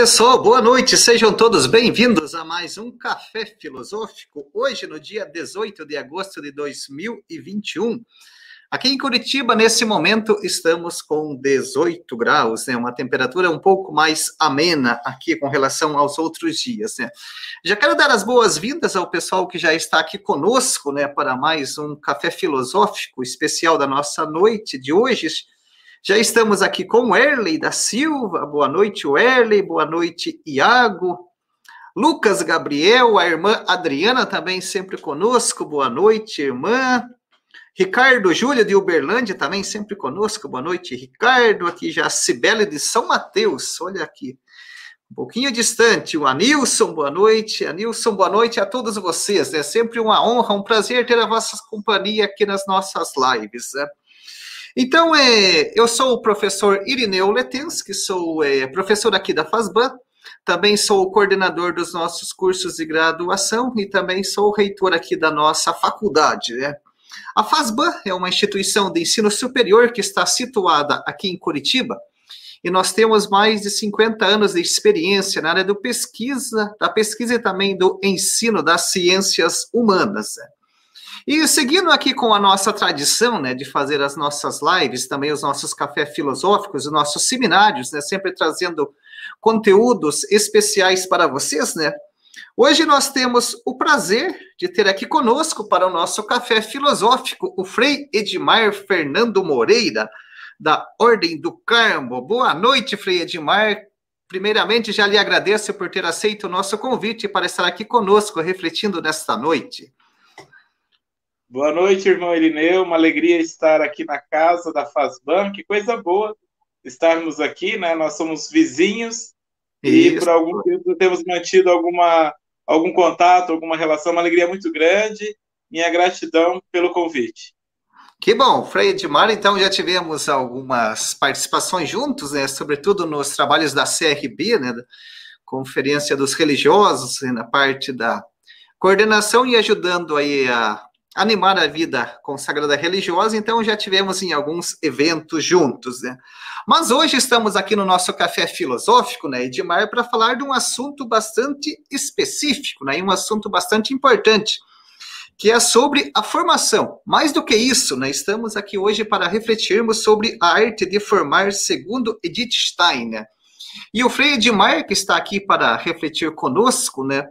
Pessoal, boa noite. Sejam todos bem-vindos a mais um Café Filosófico. Hoje, no dia 18 de agosto de 2021. Aqui em Curitiba, nesse momento, estamos com 18 graus, né? Uma temperatura um pouco mais amena aqui com relação aos outros dias, né? Já quero dar as boas-vindas ao pessoal que já está aqui conosco, né, para mais um Café Filosófico especial da nossa noite de hoje já estamos aqui com o Erley da Silva. Boa noite, Erley. Boa noite, Iago. Lucas Gabriel, a irmã Adriana também sempre conosco. Boa noite, irmã. Ricardo Júlia de Uberlândia também sempre conosco. Boa noite, Ricardo. Aqui já a Cibele de São Mateus. Olha aqui. Um pouquinho distante, o Anilson, boa noite. Anilson, boa noite a todos vocês. É sempre uma honra, um prazer ter a vossa companhia aqui nas nossas lives. Né? Então, é, eu sou o professor Irineu Letensky, sou é, professor aqui da FASBAN, também sou o coordenador dos nossos cursos de graduação e também sou o reitor aqui da nossa faculdade. Né? A FASBAN é uma instituição de ensino superior que está situada aqui em Curitiba, e nós temos mais de 50 anos de experiência na área do pesquisa, da pesquisa e também do ensino das ciências humanas. E seguindo aqui com a nossa tradição, né, de fazer as nossas lives, também os nossos cafés filosóficos, os nossos seminários, né, sempre trazendo conteúdos especiais para vocês, né? Hoje nós temos o prazer de ter aqui conosco para o nosso café filosófico o Frei Edmar Fernando Moreira, da Ordem do Carmo. Boa noite, Frei Edmar. Primeiramente, já lhe agradeço por ter aceito o nosso convite para estar aqui conosco, refletindo nesta noite. Boa noite, irmão Irineu. Uma alegria estar aqui na casa da Fazban. Que coisa boa estarmos aqui, né? Nós somos vizinhos Isso. e por algum tempo temos mantido alguma, algum contato, alguma relação. Uma alegria muito grande. Minha gratidão pelo convite. Que bom, Frei Edmar, então já tivemos algumas participações juntos, né, sobretudo nos trabalhos da CRB, né, da Conferência dos Religiosos, né, na parte da coordenação e ajudando aí a animar a vida consagrada religiosa, então já tivemos em alguns eventos juntos, né? Mas hoje estamos aqui no nosso café filosófico, né, Edmar, para falar de um assunto bastante específico, né, um assunto bastante importante, que é sobre a formação. Mais do que isso, né, estamos aqui hoje para refletirmos sobre a arte de formar segundo Edith Stein, né? E o Frei Edmar, que está aqui para refletir conosco, né,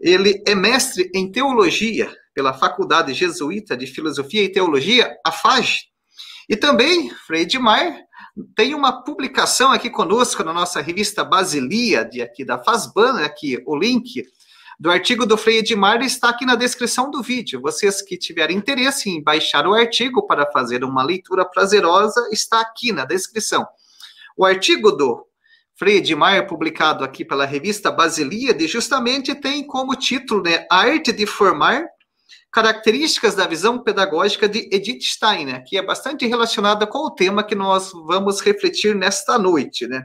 ele é mestre em teologia pela Faculdade Jesuíta de Filosofia e Teologia, a FAG. E também, Frei Edmar, tem uma publicação aqui conosco na nossa revista Basilia, de aqui da FASBAN, aqui o link do artigo do Frei Edmar está aqui na descrição do vídeo. Vocês que tiverem interesse em baixar o artigo para fazer uma leitura prazerosa, está aqui na descrição. O artigo do Frei Edmar, publicado aqui pela revista Basilíade, justamente tem como título né, A Arte de Formar características da visão pedagógica de Edith Stein, né, que é bastante relacionada com o tema que nós vamos refletir nesta noite, né?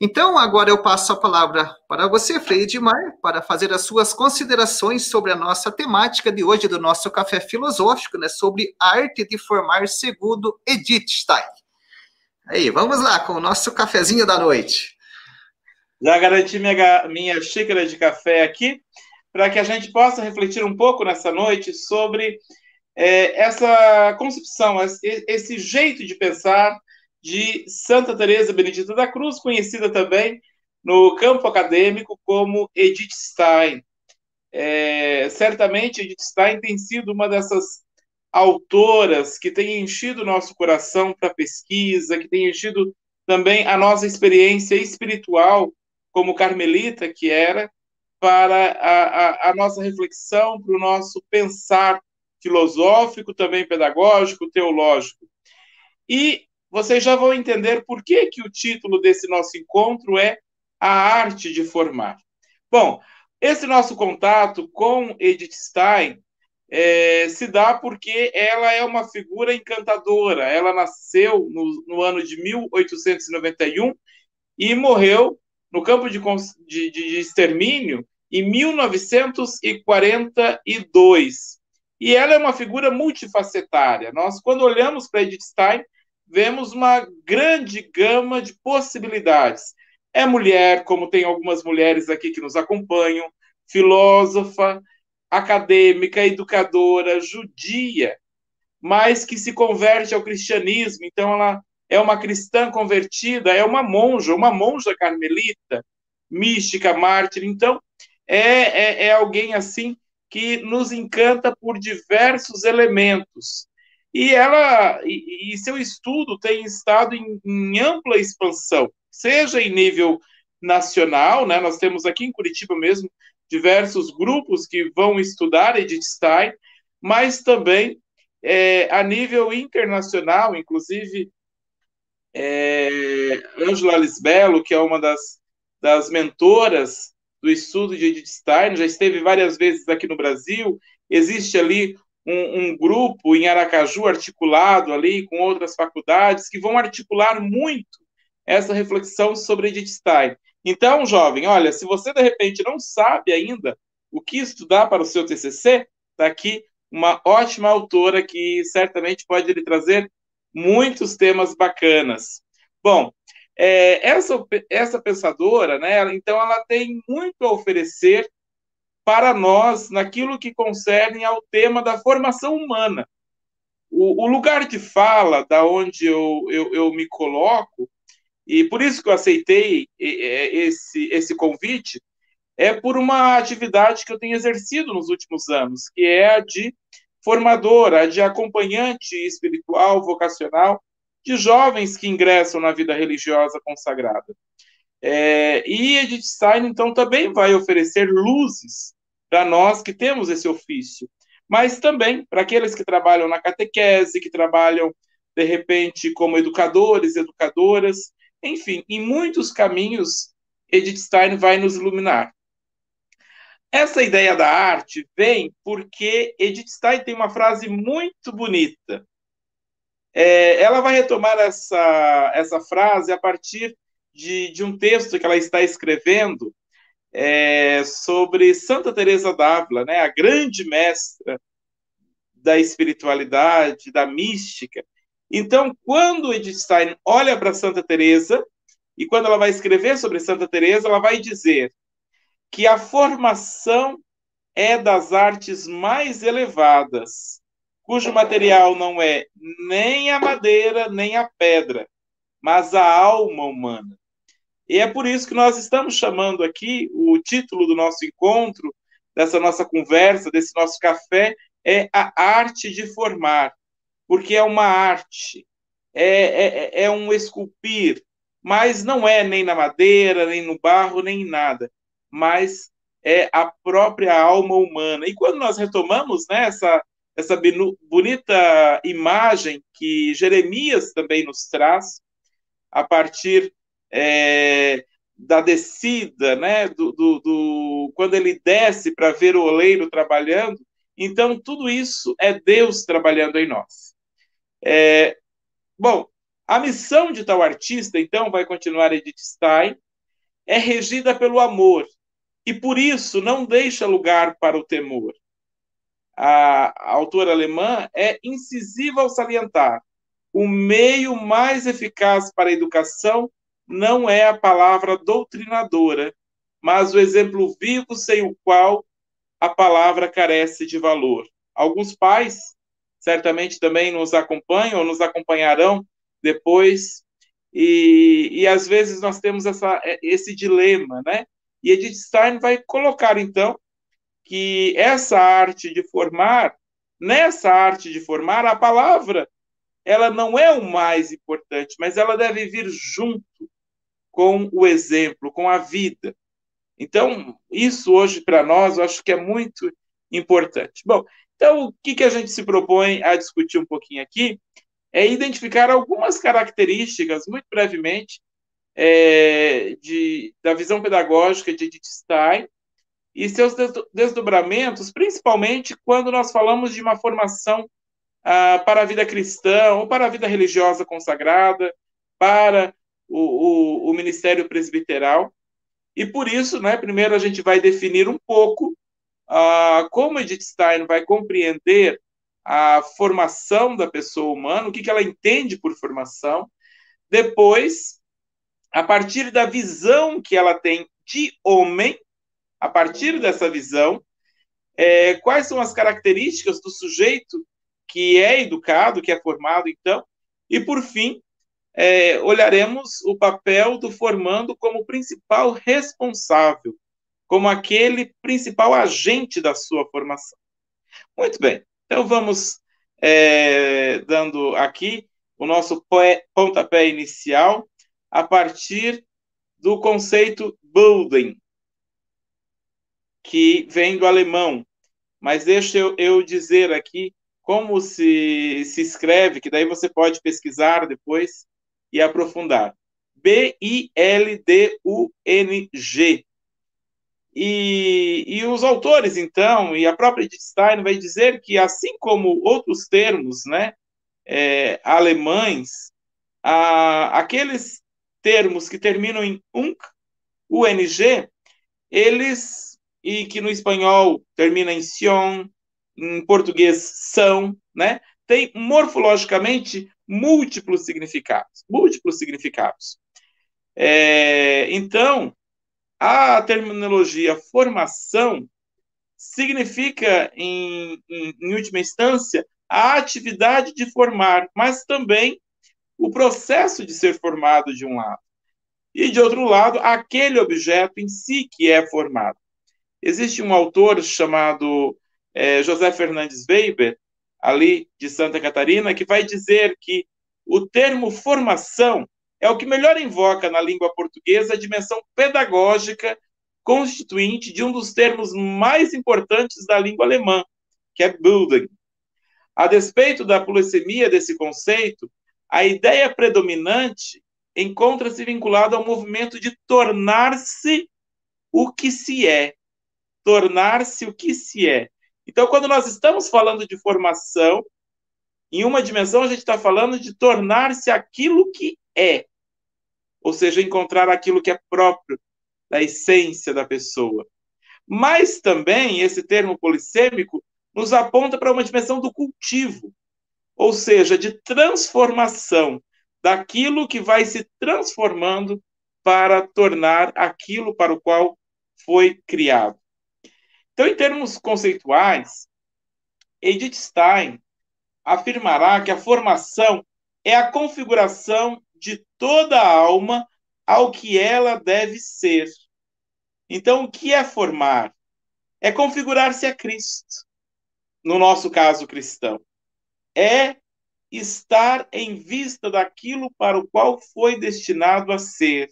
Então, agora eu passo a palavra para você, Frei Edmar, para fazer as suas considerações sobre a nossa temática de hoje do nosso café filosófico, né, sobre a arte de formar segundo Edith Stein. Aí, vamos lá com o nosso cafezinho da noite. Já garanti minha, minha xícara de café aqui para que a gente possa refletir um pouco nessa noite sobre é, essa concepção, esse jeito de pensar de Santa Teresa Benedita da Cruz, conhecida também no campo acadêmico como Edith Stein. É, certamente Edith Stein tem sido uma dessas autoras que tem enchido o nosso coração para pesquisa, que tem enchido também a nossa experiência espiritual como carmelita que era, para a, a, a nossa reflexão, para o nosso pensar filosófico, também pedagógico, teológico. E vocês já vão entender por que, que o título desse nosso encontro é A Arte de Formar. Bom, esse nosso contato com Edith Stein é, se dá porque ela é uma figura encantadora. Ela nasceu no, no ano de 1891 e morreu no campo de, de, de extermínio em 1942. E ela é uma figura multifacetária. Nós, quando olhamos para Edith Stein, vemos uma grande gama de possibilidades. É mulher, como tem algumas mulheres aqui que nos acompanham, filósofa, acadêmica, educadora, judia, mas que se converte ao cristianismo. Então, ela é uma cristã convertida, é uma monja, uma monja carmelita, mística, mártir. Então, é, é, é alguém assim que nos encanta por diversos elementos. E ela e, e seu estudo tem estado em, em, ampla expansão, seja em nível nacional, né? Nós temos aqui em Curitiba mesmo diversos grupos que vão estudar Edith Stein, mas também é, a nível internacional, inclusive é, Angela Lisbello, que é uma das, das mentoras do estudo de Edith Stein, já esteve várias vezes aqui no Brasil. Existe ali um, um, grupo em Aracaju articulado ali com outras faculdades que vão articular muito essa reflexão sobre Edith Stein. Então, jovem, olha, se você de repente não sabe ainda o que estudar para o seu TCC, está aqui uma ótima autora que certamente pode lhe trazer muitos temas bacanas. Bom, é, essa, essa pensadora, né, então ela tem muito a oferecer para nós naquilo que concerne ao tema da formação humana. O, o lugar de fala da onde eu, eu, eu, me coloco, e por isso que eu aceitei esse, esse convite, é por uma atividade que eu tenho exercido nos últimos anos, que é a de formadora, a de acompanhante espiritual, vocacional, de jovens que ingressam na vida religiosa consagrada. É, e Edith Stein, então, também vai oferecer luzes para nós que temos esse ofício, mas também para aqueles que trabalham na catequese, que trabalham, de repente, como educadores, educadoras, enfim, em muitos caminhos, Edith Stein vai nos iluminar. Essa ideia da arte vem porque Edith Stein tem uma frase muito bonita é, ela vai retomar essa, essa frase a partir de, de um texto que ela está escrevendo é, sobre Santa Teresa d'Ávila, né, a grande mestra da espiritualidade, da mística. Então, quando Edith Stein olha para Santa Teresa e quando ela vai escrever sobre Santa Teresa, ela vai dizer que a formação é das artes mais elevadas cujo material não é nem a madeira nem a pedra, mas a alma humana. E é por isso que nós estamos chamando aqui o título do nosso encontro, dessa nossa conversa, desse nosso café, é a arte de formar, porque é uma arte, é, é, é um esculpir, mas não é nem na madeira, nem no barro, nem em nada, mas é a própria alma humana. E quando nós retomamos né, essa, essa bonita imagem que Jeremias também nos traz, a partir é, da descida, né, do, do, do quando ele desce para ver o oleiro trabalhando. Então, tudo isso é Deus trabalhando em nós. É, bom, a missão de tal artista, então, vai continuar Edith Stein, é regida pelo amor, e por isso não deixa lugar para o temor a, autora alemã, é incisiva ao salientar: o meio mais eficaz para a educação não é a palavra doutrinadora, mas o exemplo vivo sem o qual a palavra carece de valor. Alguns pais certamente também nos acompanham ou nos acompanharão depois, e, e às vezes nós temos essa, esse dilema, né? E Edith Stein vai colocar, então, que essa arte de formar, nessa arte de formar, a palavra, ela não é o mais importante, mas ela deve vir junto com o exemplo, com a vida. Então, isso hoje para nós, eu acho que é muito importante. Bom, então, o que, que a gente se propõe a discutir um pouquinho aqui é identificar algumas características, muito brevemente, é, de, da visão pedagógica de Edith Stein, e seus desdobramentos, principalmente quando nós falamos de uma formação ah, para a vida cristã ou para a vida religiosa consagrada, para o, o, o, ministério presbiteral. E por isso, né, primeiro a gente vai definir um pouco ah, como Edith Stein vai compreender a formação da pessoa humana, o que, que ela entende por formação. Depois, a partir da visão que ela tem de homem, a partir dessa visão, é, quais são as características do sujeito que é educado, que é formado, então, e por fim, é, olharemos o papel do formando como principal responsável, como aquele principal agente da sua formação. Muito bem, então vamos é, dando aqui o nosso pontapé inicial a partir do conceito building, que vem do alemão. Mas deixa eu, eu dizer aqui como se, se escreve, que daí você pode pesquisar depois e aprofundar. B-I-L-D-U-N-G. E, e os autores, então, e a própria Edith Stein vai dizer que, assim como outros termos né, é, alemães, a, aqueles termos que terminam em unk, UNG, eles, e que no espanhol termina em sion, em português são, né, tem morfologicamente múltiplos significados. Múltiplos significados. É, então, a terminologia formação significa, em, em, em última instância, a atividade de formar, mas também o processo de ser formado de um lado. E, de outro lado, aquele objeto em si que é formado. Existe um autor chamado é, José Fernandes Weber, ali de Santa Catarina, que vai dizer que o termo formação é o que melhor invoca na língua portuguesa a dimensão pedagógica constituinte de um dos termos mais importantes da língua alemã, que é Bildung. A despeito da polissemia desse conceito, a ideia predominante encontra-se vinculada ao movimento de tornar-se o que se é. Tornar-se o que se é. Então, quando nós estamos falando de formação, em uma dimensão, a gente está falando de tornar-se aquilo que é, ou seja, encontrar aquilo que é próprio da essência da pessoa. Mas também esse termo polissêmico nos aponta para uma dimensão do cultivo, ou seja, de transformação daquilo que vai se transformando para tornar aquilo para o qual foi criado. Então, em termos conceituais, Edith Stein afirmará que a formação é a configuração de toda a alma ao que ela deve ser. Então, o que é formar? É configurar-se a Cristo, no nosso caso cristão. É estar em vista daquilo para o qual foi destinado a ser.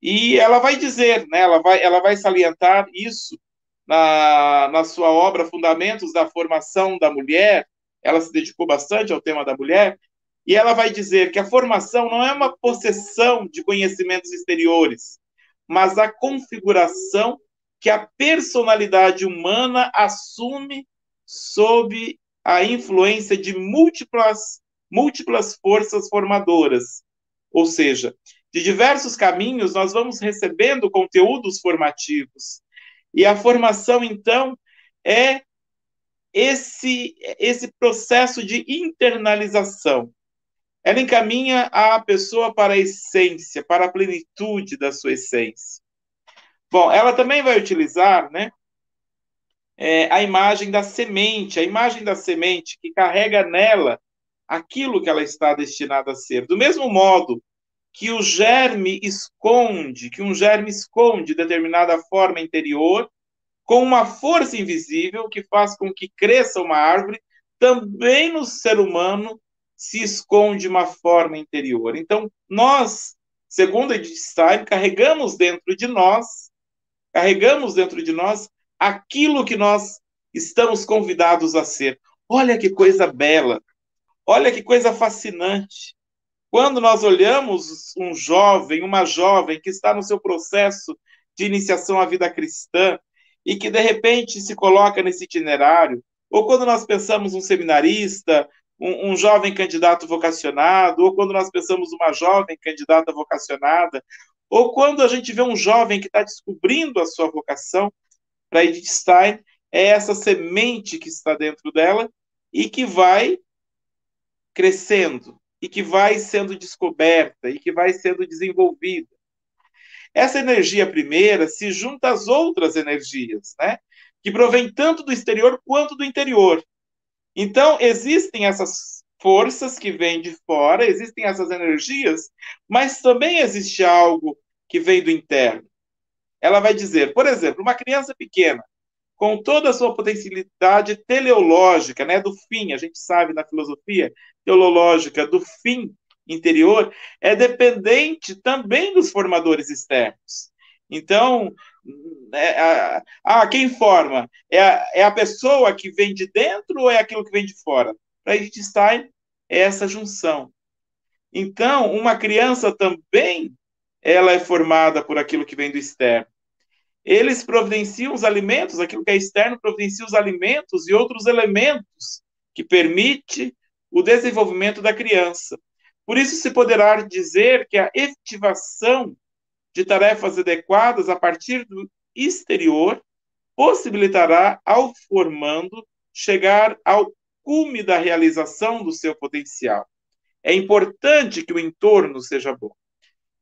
E ela vai dizer, né, ela, vai, ela vai salientar isso na, na sua obra Fundamentos da Formação da Mulher, ela se dedicou bastante ao tema da mulher, e ela vai dizer que a formação não é uma possessão de conhecimentos exteriores, mas a configuração que a personalidade humana assume sob a influência de múltiplas, múltiplas forças formadoras. Ou seja, de diversos caminhos nós vamos recebendo conteúdos formativos. E a formação, então, é esse, esse processo de internalização. Ela encaminha a pessoa para a essência, para a plenitude da sua essência. Bom, ela também vai utilizar né, é, a imagem da semente, a imagem da semente que carrega nela aquilo que ela está destinada a ser. Do mesmo modo que o germe esconde, que um germe esconde determinada forma interior, com uma força invisível que faz com que cresça uma árvore, também no ser humano se esconde uma forma interior. Então, nós, segundo Edith Stein, carregamos dentro de nós, carregamos dentro de nós aquilo que nós estamos convidados a ser. Olha que coisa bela, olha que coisa fascinante. Quando nós olhamos um jovem, uma jovem que está no seu processo de iniciação à vida cristã e que de repente se coloca nesse itinerário, ou quando nós pensamos um seminarista, um, um jovem candidato vocacionado, ou quando nós pensamos uma jovem candidata vocacionada, ou quando a gente vê um jovem que está descobrindo a sua vocação, para Edith Stein, é essa semente que está dentro dela e que vai crescendo, e que vai sendo descoberta e que vai sendo desenvolvida. Essa energia primeira se junta às outras energias, né? Que provém tanto do exterior quanto do interior. Então, existem essas forças que vêm de fora, existem essas energias, mas também existe algo que vem do interno. Ela vai dizer, por exemplo, uma criança pequena, com toda a sua potencialidade teleológica, né, do fim, a gente sabe na filosofia teológica do fim interior, é dependente também dos formadores externos. Então, é, a, a, quem forma? É a, é a pessoa que vem de dentro ou é aquilo que vem de fora? Para Edith Stein, é essa junção. Então, uma criança também ela é formada por aquilo que vem do externo. Eles providenciam os alimentos, aquilo que é externo providencia os alimentos e outros elementos que permite o desenvolvimento da criança. Por isso se poderá dizer que a efetivação de tarefas adequadas a partir do exterior possibilitará ao formando chegar ao cume da realização do seu potencial. É importante que o entorno seja bom.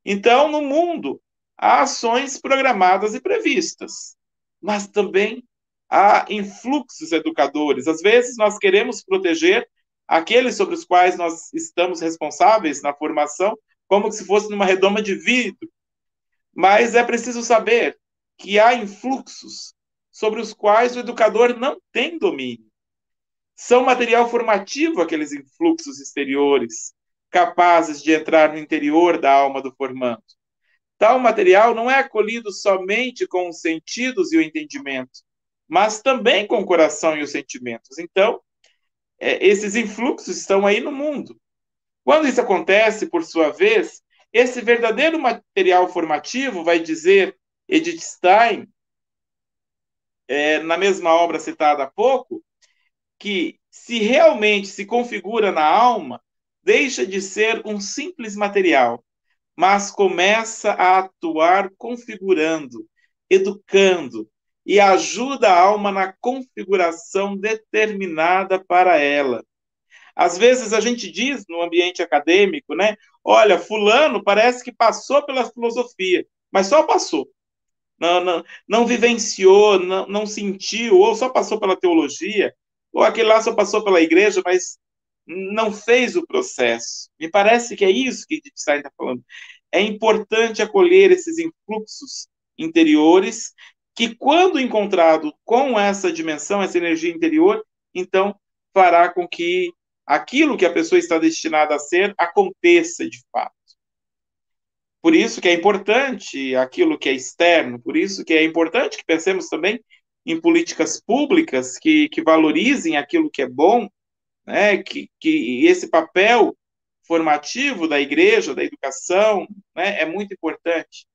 Então, no mundo, há ações programadas e previstas, mas também há influxos educadores. Às vezes, nós queremos proteger aqueles sobre os quais nós estamos responsáveis na formação, como se fosse numa redoma de vidro. Mas é preciso saber que há influxos sobre os quais o educador não tem domínio. São material formativo aqueles influxos exteriores, capazes de entrar no interior da alma do formando. Tal material não é acolhido somente com os sentidos e o entendimento, mas também com o coração e os sentimentos. Então, é, esses influxos estão aí no mundo. Quando isso acontece, por sua vez, esse verdadeiro material formativo, vai dizer Edith Stein, é, na mesma obra citada há pouco, que se realmente se configura na alma, deixa de ser um simples material, mas começa a atuar configurando, educando e ajuda a alma na configuração determinada para ela. Às vezes a gente diz no ambiente acadêmico, né? Olha, fulano parece que passou pela filosofia, mas só passou. Não, não, não vivenciou, não, não sentiu, ou só passou pela teologia, ou aquele lá só passou pela igreja, mas não fez o processo. Me parece que é isso que Stein está falando. É importante acolher esses influxos interiores, que quando encontrado com essa dimensão, essa energia interior, então fará com que aquilo que a pessoa está destinada a ser aconteça de fato. Por isso que é importante aquilo que é externo, por isso que é importante que pensemos também em políticas públicas que, que valorizem aquilo que é bom, né, que, que esse papel formativo da igreja, da educação, né, é muito importante.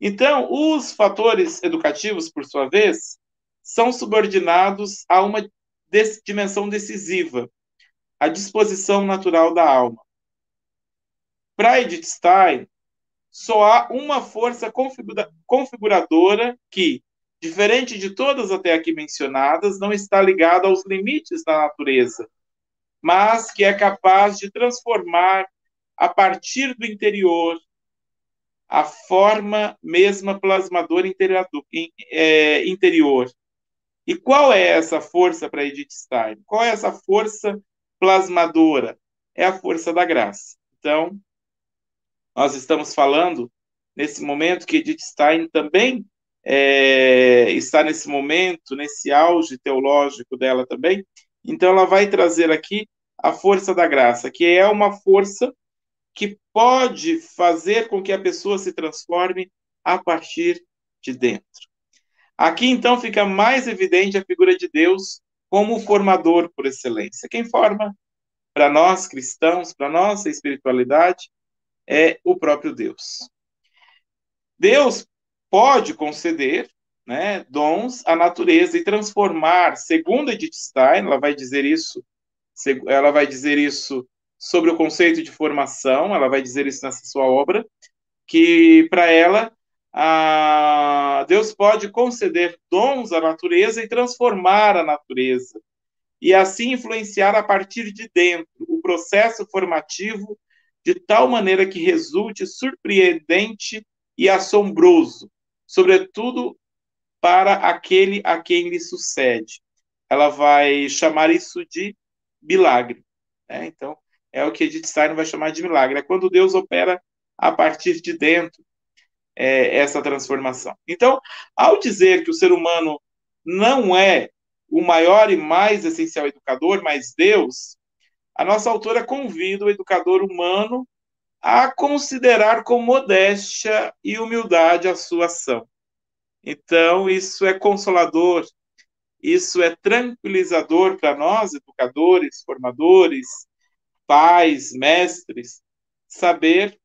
Então, os fatores educativos, por sua vez, são subordinados a uma dimensão decisiva, a disposição natural da alma. Para Edith Stein, só há uma força configura configuradora que, diferente de todas até aqui mencionadas, não está ligada aos limites da natureza, mas que é capaz de transformar a partir do interior a forma mesma plasmadora é, interior. E qual é essa força para Edith Stein? Qual é essa força plasmadora? É a força da graça. Então, nós estamos falando nesse momento que Edith Stein também é, está nesse momento, nesse auge teológico dela também. Então, ela vai trazer aqui a força da graça, que é uma força que pode fazer com que a pessoa se transforme a partir de dentro. Aqui, então, fica mais evidente a figura de Deus como o formador por excelência. Quem forma para nós cristãos, para nossa espiritualidade, é o próprio Deus. Deus pode conceder né, dons à natureza e transformar, segundo Edith Stein, ela vai dizer isso, ela vai dizer isso sobre o conceito de formação, ela vai dizer isso nessa sua obra, que para ela a, Deus pode conceder dons à natureza e transformar a natureza. e assim influenciar a partir de dentro o processo formativo de tal maneira que resulte surpreendente e assombroso, sobretudo para aquele a quem lhe sucede. Ela vai chamar isso de milagre. Né? Então, é o que Edith Stein vai chamar de milagre. É quando Deus opera a partir de dentro é, essa transformação. Então, ao dizer que o ser humano não é o maior e mais essencial educador, mas Deus, a nossa autora convida o educador humano a considerar com modéstia e humildade a sua ação. Então, isso é consolador, isso é tranquilizador para nós, educadores, formadores, pais, mestres, saber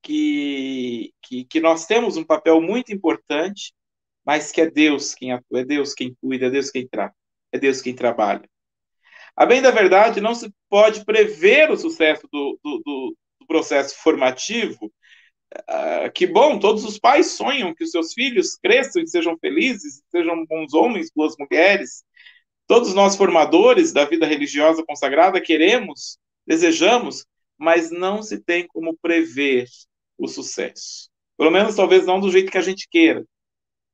que, que, que nós temos um papel muito importante, mas que é Deus quem atua, é Deus quem cuida, é Deus quem trata, é Deus quem trabalha. A bem da verdade, não se pode prever o sucesso do, do, do, do processo formativo. Uh, que bom, todos os pais sonham que os seus filhos cresçam e sejam felizes, sejam bons homens, boas mulheres. Todos nós formadores da vida religiosa consagrada queremos, desejamos, mas não se tem como prever o sucesso. Pelo menos, talvez não do jeito que a gente queira.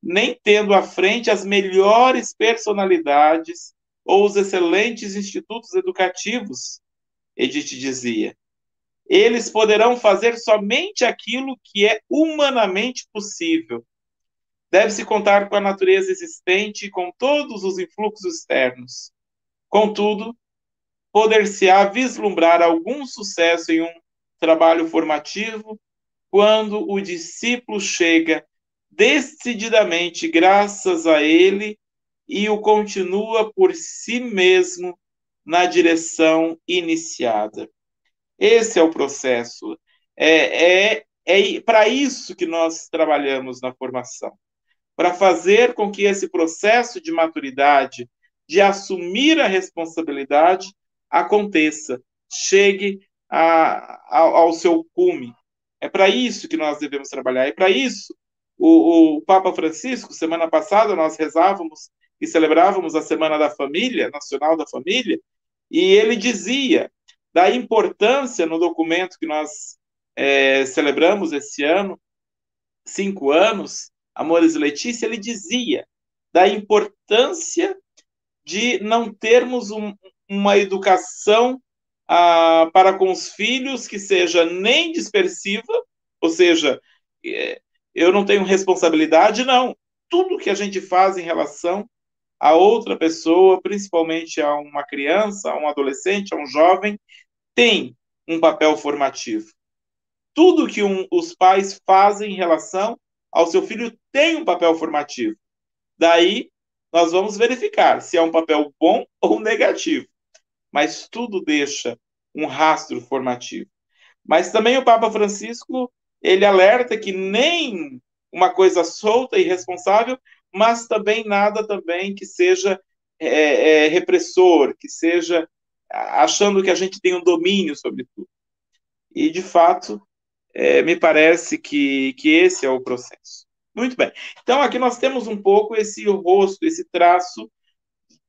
Nem tendo à frente as melhores personalidades ou os excelentes institutos educativos, Edith dizia. Eles poderão fazer somente aquilo que é humanamente possível. Deve-se contar com a natureza existente e com todos os influxos externos. Contudo, poder-se-á vislumbrar algum sucesso em um trabalho formativo quando o discípulo chega decididamente graças a ele e o continua por si mesmo na direção iniciada. Esse é o processo. É, é, é para isso que nós trabalhamos na formação para fazer com que esse processo de maturidade, de assumir a responsabilidade, aconteça, chegue a, a, ao seu cume, é para isso que nós devemos trabalhar. É para isso o, o, Papa Francisco, semana passada, nós rezávamos e celebrávamos a Semana da Família, Nacional da Família, e ele dizia da importância no documento que nós é, celebramos esse ano, cinco anos, Amores e Letícia, ele dizia da importância de não termos um, uma educação ah, para com os filhos que seja nem dispersiva, ou seja, é, eu não tenho responsabilidade, não. Tudo que a gente faz em relação a outra pessoa, principalmente a uma criança, a um adolescente, a um jovem, tem um papel formativo. Tudo que um, os pais fazem em relação ao seu filho tem um papel formativo. Daí, nós vamos verificar se é um papel bom ou negativo mas tudo deixa um rastro formativo. Mas também o Papa Francisco, ele alerta que nem uma coisa solta e irresponsável, mas também nada também que seja é, é, repressor, que seja achando que a gente tem um domínio sobre tudo. E, de fato, é, me parece que, que esse é o processo. Muito bem. Então, aqui nós temos um pouco esse rosto, esse traço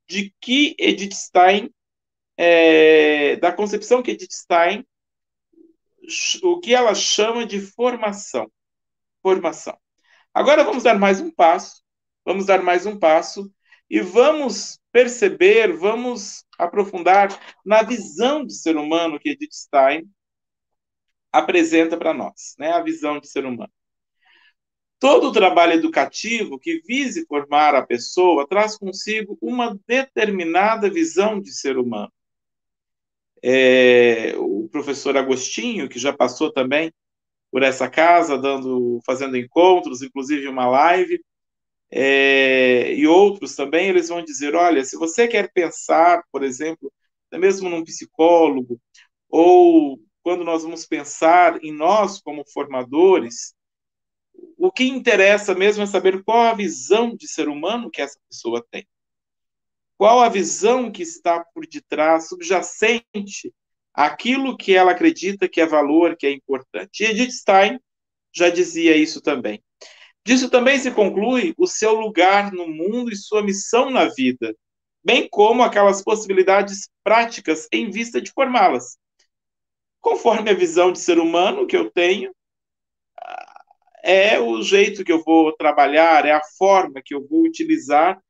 de que Edith Stein é, da concepção que Edith Stein, o que ela chama de formação. Formação. Agora vamos dar mais um passo, vamos dar mais um passo e vamos perceber, vamos aprofundar na visão de ser humano que Edith Stein apresenta para nós, né? A visão de ser humano. Todo trabalho educativo que vise formar a pessoa traz consigo uma determinada visão de ser humano é, o professor Agostinho, que já passou também por essa casa, dando, fazendo encontros, inclusive uma live, é, e outros também, eles vão dizer, olha, se você quer pensar, por exemplo, mesmo num psicólogo, ou quando nós vamos pensar em nós como formadores, o que interessa mesmo é saber qual a visão de ser humano que essa pessoa tem. Qual a visão que está por detrás, subjacente àquilo que ela acredita que é valor, que é importante? E Edith Stein já dizia isso também. Disso também se conclui o seu lugar no mundo e sua missão na vida. bem como aquelas possibilidades práticas em vista de formá-las. Conforme a visão de ser humano que eu tenho, é o jeito que eu vou trabalhar, é a forma que eu vou utilizar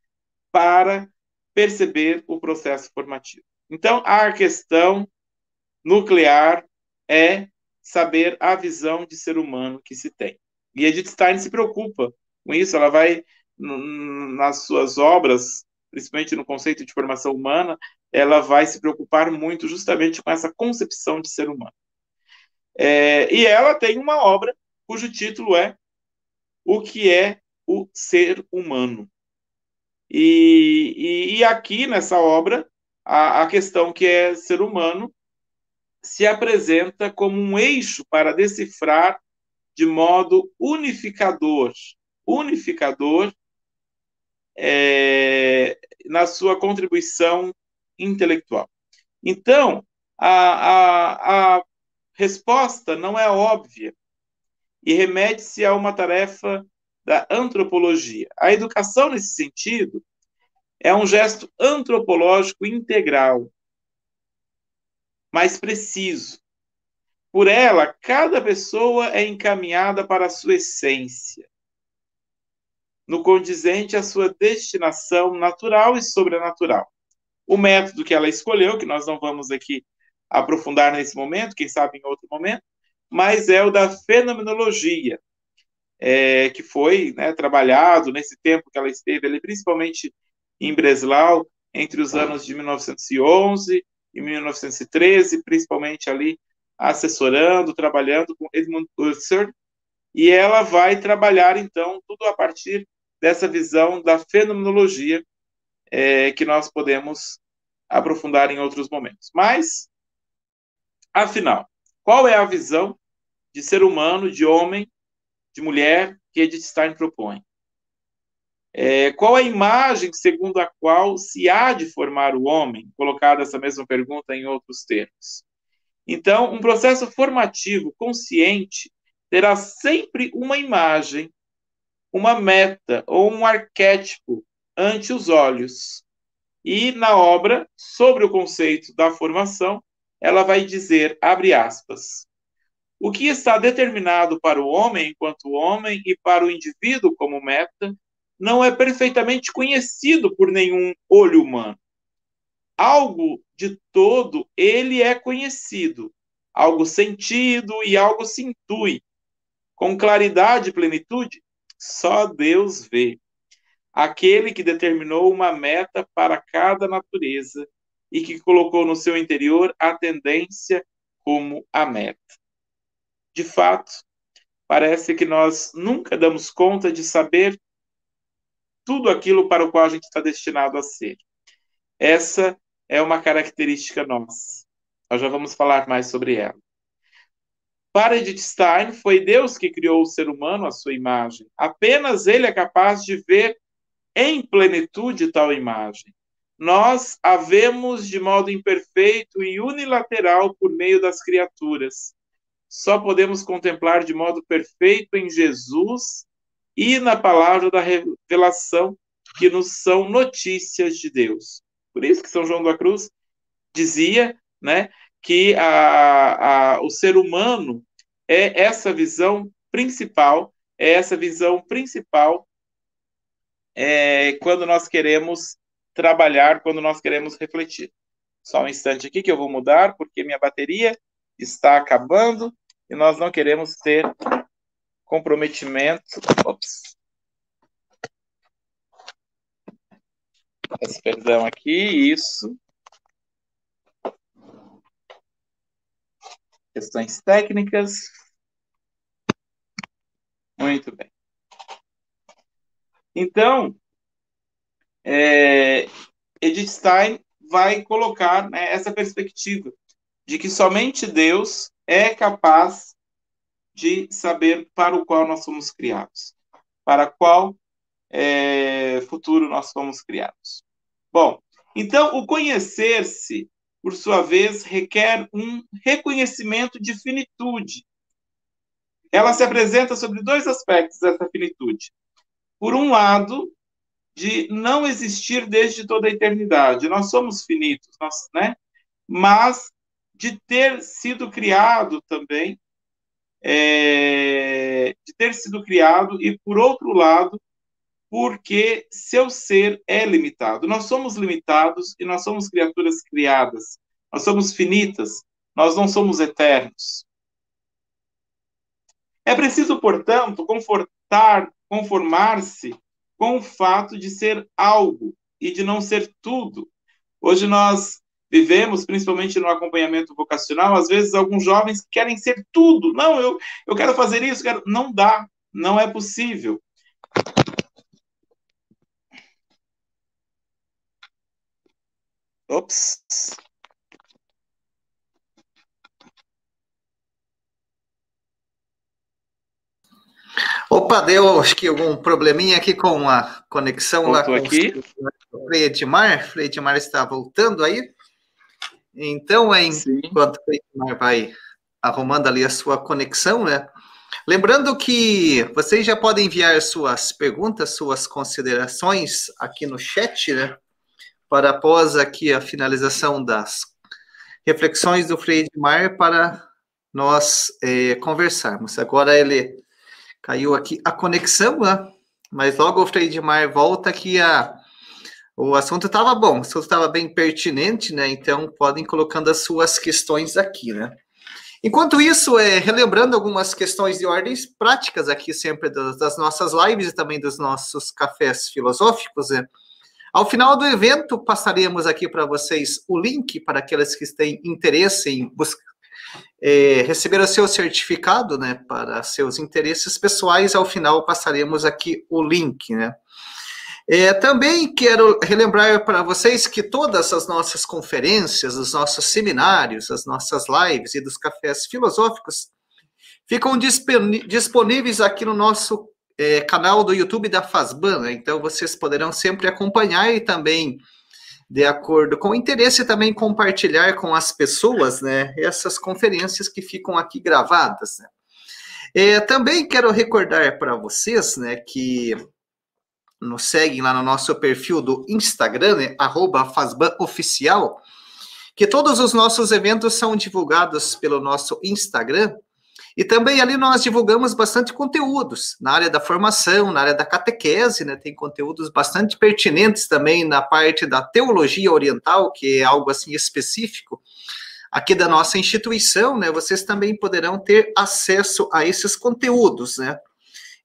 para perceber o processo formativo. Então, a questão nuclear é saber a visão de ser humano que se tem. E Edith Stein se preocupa com isso, ela vai, nas suas obras, principalmente no conceito de formação humana, ela vai se preocupar muito justamente com essa concepção de ser humano. É, e ela tem uma obra cujo título é O que é o ser humano. E, e, e aqui nessa obra, a, a questão que é ser humano se apresenta como um eixo para decifrar de modo unificador, unificador é, na sua contribuição intelectual. Então, a, a, a resposta não é óbvia e remete-se a uma tarefa da antropologia. A educação, nesse sentido, é um gesto antropológico integral, mais preciso. Por ela, cada pessoa é encaminhada para a sua essência, no condizente à sua destinação natural e sobrenatural. O método que ela escolheu, que nós não vamos aqui aprofundar nesse momento, quem sabe em outro momento, mas é o da fenomenologia, é, que foi né, trabalhado nesse tempo que ela esteve ali, principalmente em Breslau, entre os anos de 1911 e 1913, principalmente ali assessorando, trabalhando com Edmund Husserl, e ela vai trabalhar, então, tudo a partir dessa visão da fenomenologia é, que nós podemos aprofundar em outros momentos. Mas, afinal, qual é a visão de ser humano, de homem, de mulher que Edith Stein propõe? É, qual a imagem segundo a qual se há de formar o homem? Colocada essa mesma pergunta em outros termos. Então, um processo formativo consciente terá sempre uma imagem, uma meta ou um arquétipo ante os olhos. E na obra, sobre o conceito da formação, ela vai dizer, abre aspas, o que está determinado para o homem enquanto homem e para o indivíduo como meta não é perfeitamente conhecido por nenhum olho humano. Algo de todo ele é conhecido, algo sentido e algo se intui. Com claridade e plenitude, só Deus vê. Aquele que determinou uma meta para cada natureza e que colocou no seu interior a tendência como a meta. De fato, parece que nós nunca damos conta de saber tudo aquilo para o qual a gente está destinado a ser. Essa é uma característica nossa. Nós já vamos falar mais sobre ela. Para Edith Stein, foi Deus que criou o ser humano à sua imagem. Apenas ele é capaz de ver em plenitude tal imagem. Nós a vemos de modo imperfeito e unilateral por meio das criaturas. Só podemos contemplar de modo perfeito em Jesus e na palavra da revelação, que nos são notícias de Deus. Por isso que São João da Cruz dizia né, que a, a, o ser humano é essa visão principal, é essa visão principal é, quando nós queremos trabalhar, quando nós queremos refletir. Só um instante aqui que eu vou mudar, porque minha bateria está acabando e nós não queremos ter comprometimento. Ops. Peço perdão aqui, isso. Questões técnicas. Muito bem. Então, é, Edith Stein vai colocar né, essa perspectiva de que somente Deus é capaz de saber para o qual nós somos criados, para qual é, futuro nós fomos criados. Bom, então o conhecer-se, por sua vez, requer um reconhecimento de finitude. Ela se apresenta sobre dois aspectos dessa finitude. Por um lado, de não existir desde toda a eternidade. Nós somos finitos, nós, né? Mas de ter sido criado também, é, de ter sido criado e por outro lado, porque seu ser é limitado. Nós somos limitados e nós somos criaturas criadas. Nós somos finitas, nós não somos eternos. É preciso, portanto, confortar, conformar-se com o fato de ser algo e de não ser tudo. Hoje nós vivemos, principalmente no acompanhamento vocacional, às vezes alguns jovens querem ser tudo. Não, eu, eu quero fazer isso, quero... não dá, não é possível. Ops. Opa, deu acho que algum probleminha aqui com a conexão Voltou lá com aqui. o Frei Edmar. Frei Edmar está voltando aí. Então, enquanto o Frei Edmar vai arrumando ali a sua conexão, né? Lembrando que vocês já podem enviar suas perguntas, suas considerações aqui no chat, né? Para após aqui a finalização das reflexões do Frei Edmar para nós é, conversarmos. Agora ele Caiu aqui a conexão, né? Mas logo o Freidmar volta que a, o assunto estava bom, o assunto estava bem pertinente, né? Então podem colocando as suas questões aqui, né? Enquanto isso, é, relembrando algumas questões de ordens práticas aqui sempre das, das nossas lives e também dos nossos cafés filosóficos, né? Ao final do evento, passaremos aqui para vocês o link para aqueles que têm interesse em buscar é, receber o seu certificado, né, para seus interesses pessoais. Ao final passaremos aqui o link, né. É, também quero relembrar para vocês que todas as nossas conferências, os nossos seminários, as nossas lives e dos cafés filosóficos ficam disponíveis aqui no nosso é, canal do YouTube da Fazban. Né? Então vocês poderão sempre acompanhar e também de acordo com o interesse também compartilhar com as pessoas, né, essas conferências que ficam aqui gravadas. Né. É, também quero recordar para vocês, né, que nos seguem lá no nosso perfil do Instagram, né, @fazbanoficial, que todos os nossos eventos são divulgados pelo nosso Instagram e também ali nós divulgamos bastante conteúdos na área da formação, na área da catequese, né? Tem conteúdos bastante pertinentes também na parte da teologia oriental, que é algo assim específico aqui da nossa instituição, né? Vocês também poderão ter acesso a esses conteúdos, né?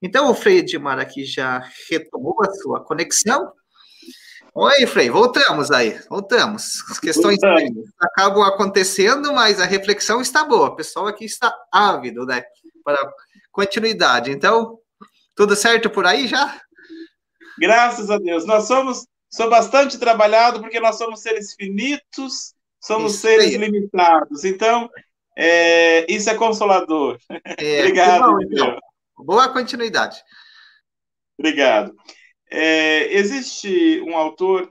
Então, o Frei Edmar aqui já retomou a sua conexão. Oi, Frei, voltamos aí, voltamos. As questões voltamos. acabam acontecendo, mas a reflexão está boa. O pessoal aqui está ávido, né? Para continuidade. Então, tudo certo por aí já? Graças a Deus. Nós somos, sou bastante trabalhado porque nós somos seres finitos, somos isso seres aí. limitados. Então, é, isso é consolador. É, Obrigado, bom, então. Boa continuidade. Obrigado. É, existe um autor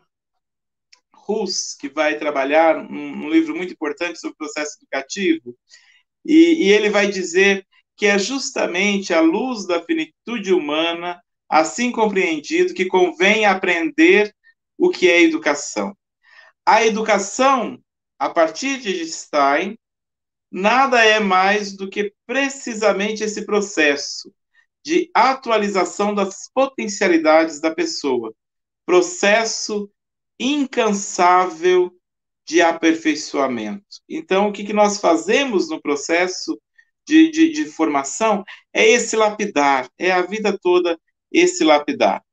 russo que vai trabalhar um, um, livro muito importante sobre o processo educativo, e, e ele vai dizer que é justamente à luz da finitude humana, assim compreendido, que convém aprender o que é educação. A educação, a partir de Stein, nada é mais do que precisamente esse processo de atualização das potencialidades da pessoa, processo incansável de aperfeiçoamento. Então, o que, que nós fazemos no processo de, de, de formação é esse lapidar, é a vida toda esse lapidar.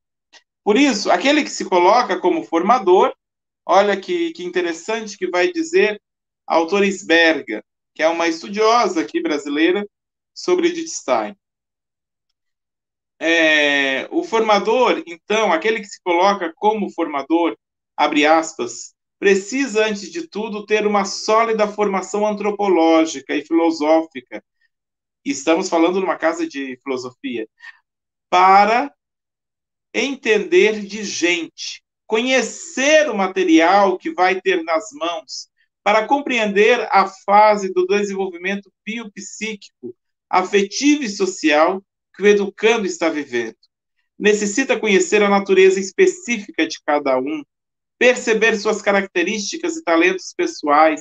Por isso, aquele que se coloca como formador, olha que, que interessante que vai dizer a autora Isberga, que é uma estudiosa aqui brasileira sobre Wittgenstein é, o formador, então, aquele que se coloca como formador, abre aspas, precisa, antes de tudo, ter uma sólida formação antropológica e filosófica. Estamos falando numa casa de filosofia. Para entender de gente, conhecer o material que vai ter nas mãos, para compreender a fase do desenvolvimento biopsíquico, afetivo e social que o educando está vivendo. necessita conhecer a natureza específica de cada um, perceber suas características e talentos pessoais,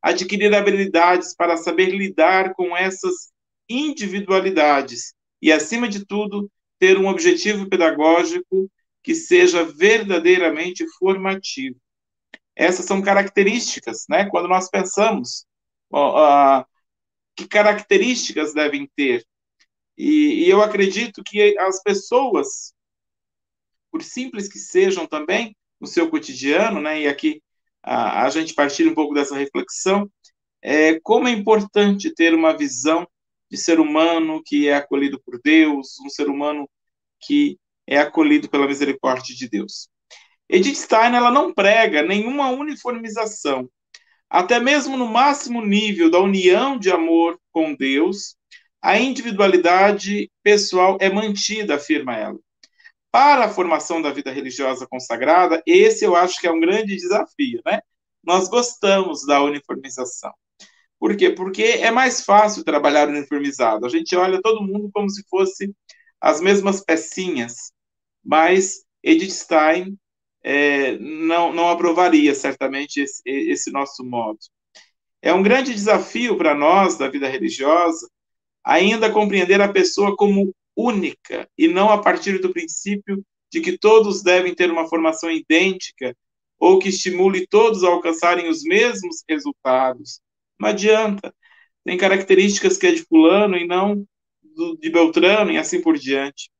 adquirir habilidades para saber lidar com essas individualidades e, acima de tudo, ter um objetivo pedagógico que seja verdadeiramente formativo. Essas são características, né? Quando nós pensamos uh, que características devem ter. E, e eu acredito que as pessoas, por simples que sejam também, no seu cotidiano, né? E aqui a, a gente partilha um pouco dessa reflexão, é, como é importante ter uma visão de ser humano que é acolhido por Deus, um ser humano que é acolhido pela misericórdia de Deus. Edith Stein ela não prega nenhuma uniformização, até mesmo no máximo nível da união de amor com Deus, a individualidade pessoal é mantida, afirma ela. Para a formação da vida religiosa consagrada, esse eu acho que é um grande desafio, né? Nós gostamos da uniformização. Por quê? Porque é mais fácil trabalhar uniformizado. A gente olha todo mundo como se fosse as mesmas pecinhas, mas Edith Stein é, não, não aprovaria certamente esse, esse nosso modo. É um grande desafio para nós da vida religiosa ainda compreender a pessoa como única e não a partir do princípio de que todos devem ter uma formação idêntica ou que estimule todos a alcançarem os mesmos resultados. Não adianta. Tem características que é de fulano e não de Beltrano e assim por diante.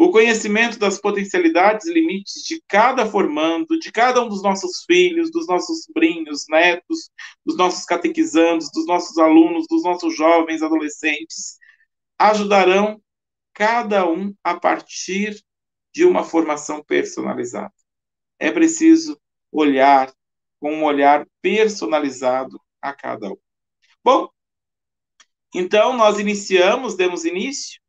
O conhecimento das potencialidades e limites de cada formando, de cada um dos nossos filhos, dos nossos sobrinhos, netos, dos nossos catequizandos, dos nossos alunos, dos nossos jovens, adolescentes, ajudarão cada um a partir de uma formação personalizada. É preciso olhar com um olhar personalizado a cada um. Bom, então nós iniciamos, demos início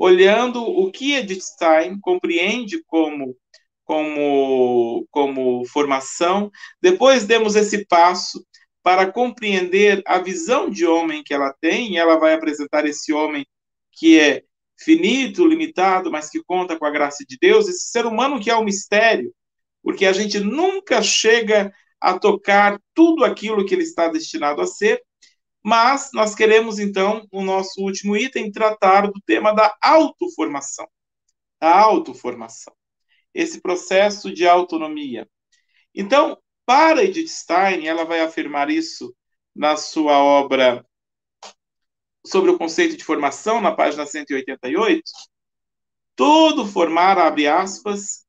olhando o que Edith Stein compreende como como como formação. Depois demos esse passo para compreender a visão de homem que ela tem, e ela vai apresentar esse homem que é finito, limitado, mas que conta com a graça de Deus, esse ser humano que é um mistério, porque a gente nunca chega a tocar tudo aquilo que ele está destinado a ser, mas nós queremos, então, no nosso último item, tratar do tema da autoformação. A autoformação. Esse processo de autonomia. Então, para Edith Stein, ela vai afirmar isso na sua obra sobre o conceito de formação, na página 188. Todo formar, abre aspas,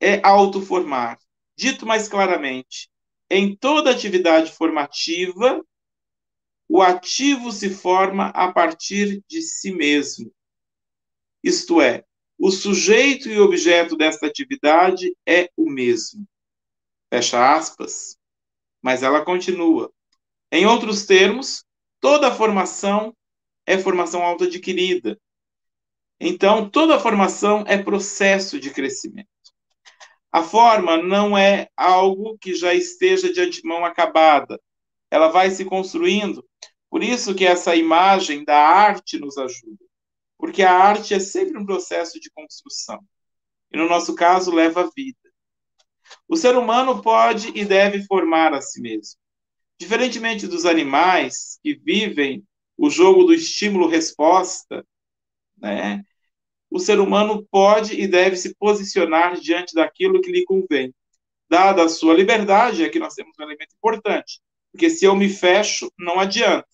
é autoformar. Dito mais claramente, em toda atividade formativa, o ativo se forma a partir de si mesmo. Isto é, o sujeito e objeto desta atividade é o mesmo. Fecha aspas. Mas ela continua. Em outros termos, toda formação é formação autoadquirida. Então, toda formação é processo de crescimento. A forma não é algo que já esteja de antemão acabada. Ela vai se construindo por isso que essa imagem da arte nos ajuda, porque a arte é sempre um processo de construção. E no nosso caso leva vida. O ser humano pode e deve formar a si mesmo. Diferentemente dos animais que vivem o jogo do estímulo-resposta, né? O ser humano pode e deve se posicionar diante daquilo que lhe convém. Dada a sua liberdade, aqui nós temos um elemento importante, porque se eu me fecho, não adianta.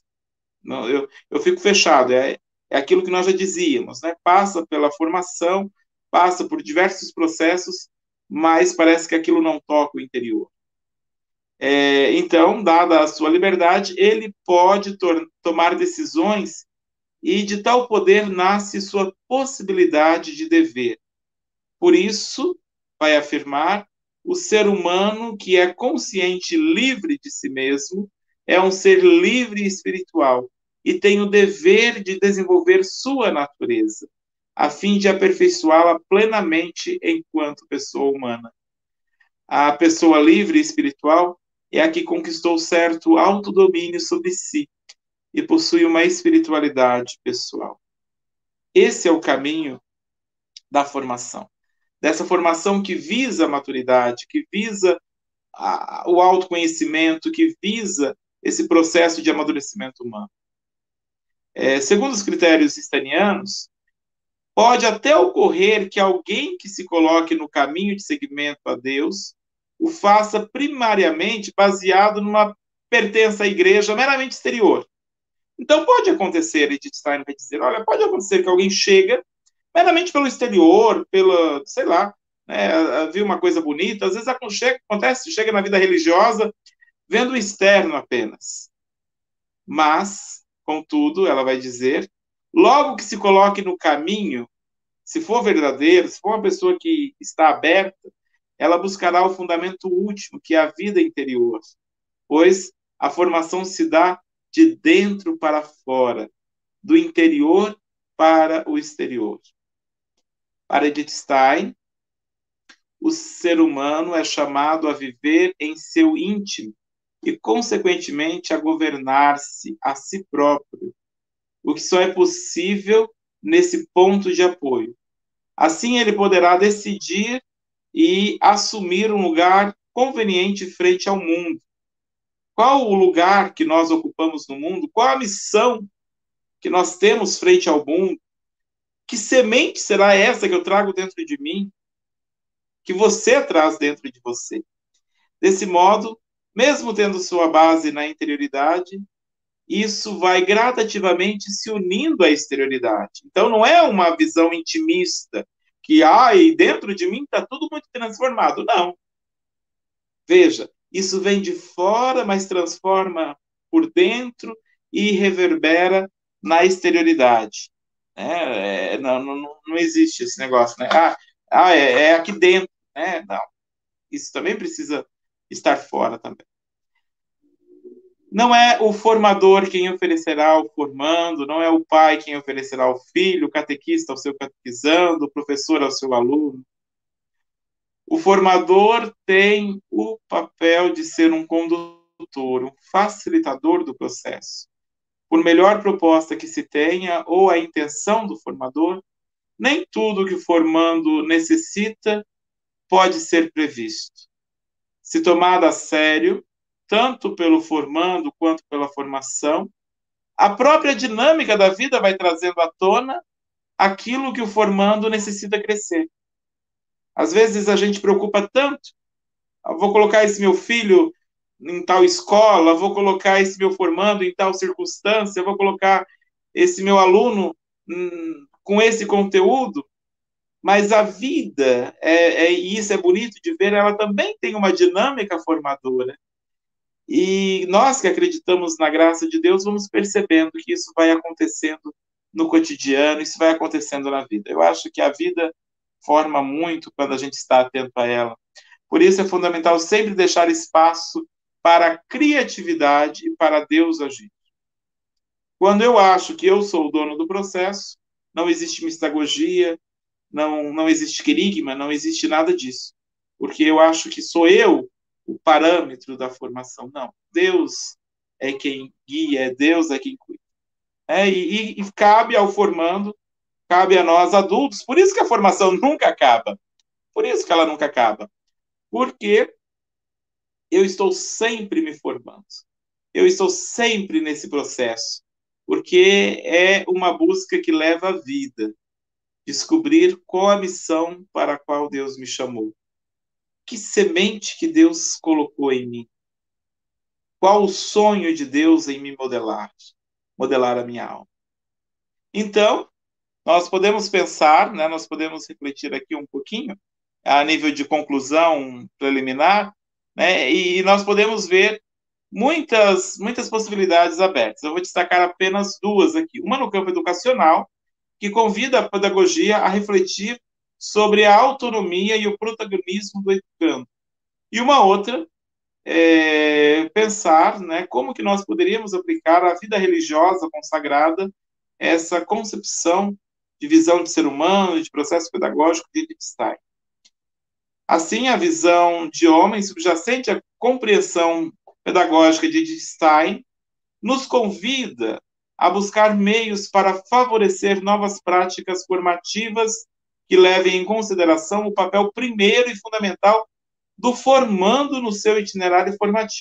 Não, eu, eu fico fechado. É, é aquilo que nós já dizíamos, né? Passa pela formação, passa por diversos processos, mas parece que aquilo não toca o interior. É, então, dada a sua liberdade, ele pode tomar decisões e de tal poder nasce sua possibilidade de dever. Por isso, vai afirmar, o ser humano que é consciente livre de si mesmo é um ser livre e espiritual e tem o dever de desenvolver sua natureza, a fim de aperfeiçoá-la plenamente enquanto pessoa humana. A pessoa livre e espiritual é a que conquistou certo autodomínio sobre si e possui uma espiritualidade pessoal. Esse é o caminho da formação. Dessa formação que visa a maturidade, que visa a, o autoconhecimento, que visa esse processo de amadurecimento humano. É, segundo os critérios stanianos, pode até ocorrer que alguém que se coloque no caminho de seguimento a Deus o faça primariamente baseado numa pertença à igreja meramente exterior. Então pode acontecer, Edith Stein vai dizer, olha, pode acontecer que alguém chega meramente pelo exterior, pela, sei lá, né, viu uma coisa bonita, às vezes acontece, chega na vida religiosa vendo o externo apenas. Mas, contudo, ela vai dizer, logo que se coloque no caminho, se for verdadeiro, se for uma pessoa que está aberta, ela buscará o fundamento último, que é a vida interior, pois a formação se dá de dentro para fora, do interior para o exterior. Para Edith Stein, o ser humano é chamado a viver em seu íntimo e, consequentemente, a governar-se a si próprio, o que só é possível nesse ponto de apoio. Assim, ele poderá decidir e assumir um lugar conveniente frente ao mundo, qual o lugar que nós ocupamos no mundo? Qual a missão que nós temos frente ao mundo? Que semente será essa que eu trago dentro de mim? Que você traz dentro de você? Desse modo, mesmo tendo sua base na interioridade, isso vai gradativamente se unindo à exterioridade. Então, não é uma visão intimista, que, ai, dentro de mim está tudo muito transformado. Não. Veja, isso vem de fora, mas transforma por dentro e reverbera na exterioridade. É, é, não, não, não existe esse negócio, né? Ah, ah é, é aqui dentro, né? Não. Isso também precisa estar fora também. Não é o formador quem oferecerá o formando, não é o pai quem oferecerá o filho, o catequista ao seu catequizando, o professor ao seu aluno. O formador tem o papel de ser um condutor, um facilitador do processo. Por melhor proposta que se tenha ou a intenção do formador, nem tudo que o formando necessita pode ser previsto. Se tomada a sério, tanto pelo formando quanto pela formação, a própria dinâmica da vida vai trazendo à tona aquilo que o formando necessita crescer. Às vezes a gente preocupa tanto. Eu vou colocar esse meu filho em tal escola, vou colocar esse meu formando em tal circunstância, vou colocar esse meu aluno hum, com esse conteúdo. Mas a vida, é, é, e isso é bonito de ver, ela também tem uma dinâmica formadora. E nós que acreditamos na graça de Deus, vamos percebendo que isso vai acontecendo no cotidiano, isso vai acontecendo na vida. Eu acho que a vida forma muito quando a gente está atento a ela. Por isso é fundamental sempre deixar espaço para a criatividade e para Deus agir. Quando eu acho que eu sou o dono do processo, não existe mistagogia, não, não existe querigma, não existe nada disso. Porque eu acho que sou eu o parâmetro da formação. Não, Deus é quem guia, é Deus é quem cuida. É, e, e cabe ao formando cabe a nós adultos. Por isso que a formação nunca acaba. Por isso que ela nunca acaba. Porque eu estou sempre me formando. Eu estou sempre nesse processo. Porque é uma busca que leva à vida. Descobrir qual a missão para a qual Deus me chamou. Que semente que Deus colocou em mim? Qual o sonho de Deus em me modelar? Modelar a minha alma. Então, nós podemos pensar, né, nós podemos refletir aqui um pouquinho, a nível de conclusão preliminar, né, e nós podemos ver muitas, muitas possibilidades abertas. Eu vou destacar apenas duas aqui. Uma no campo educacional, que convida a pedagogia a refletir sobre a autonomia e o protagonismo do educando. E uma outra, é, pensar né, como que nós poderíamos aplicar à vida religiosa consagrada essa concepção de visão de ser humano, de processo pedagógico de Stein. Assim, a visão de homem subjacente à compreensão pedagógica de Stein nos convida a buscar meios para favorecer novas práticas formativas que levem em consideração o papel primeiro e fundamental do formando no seu itinerário formativo.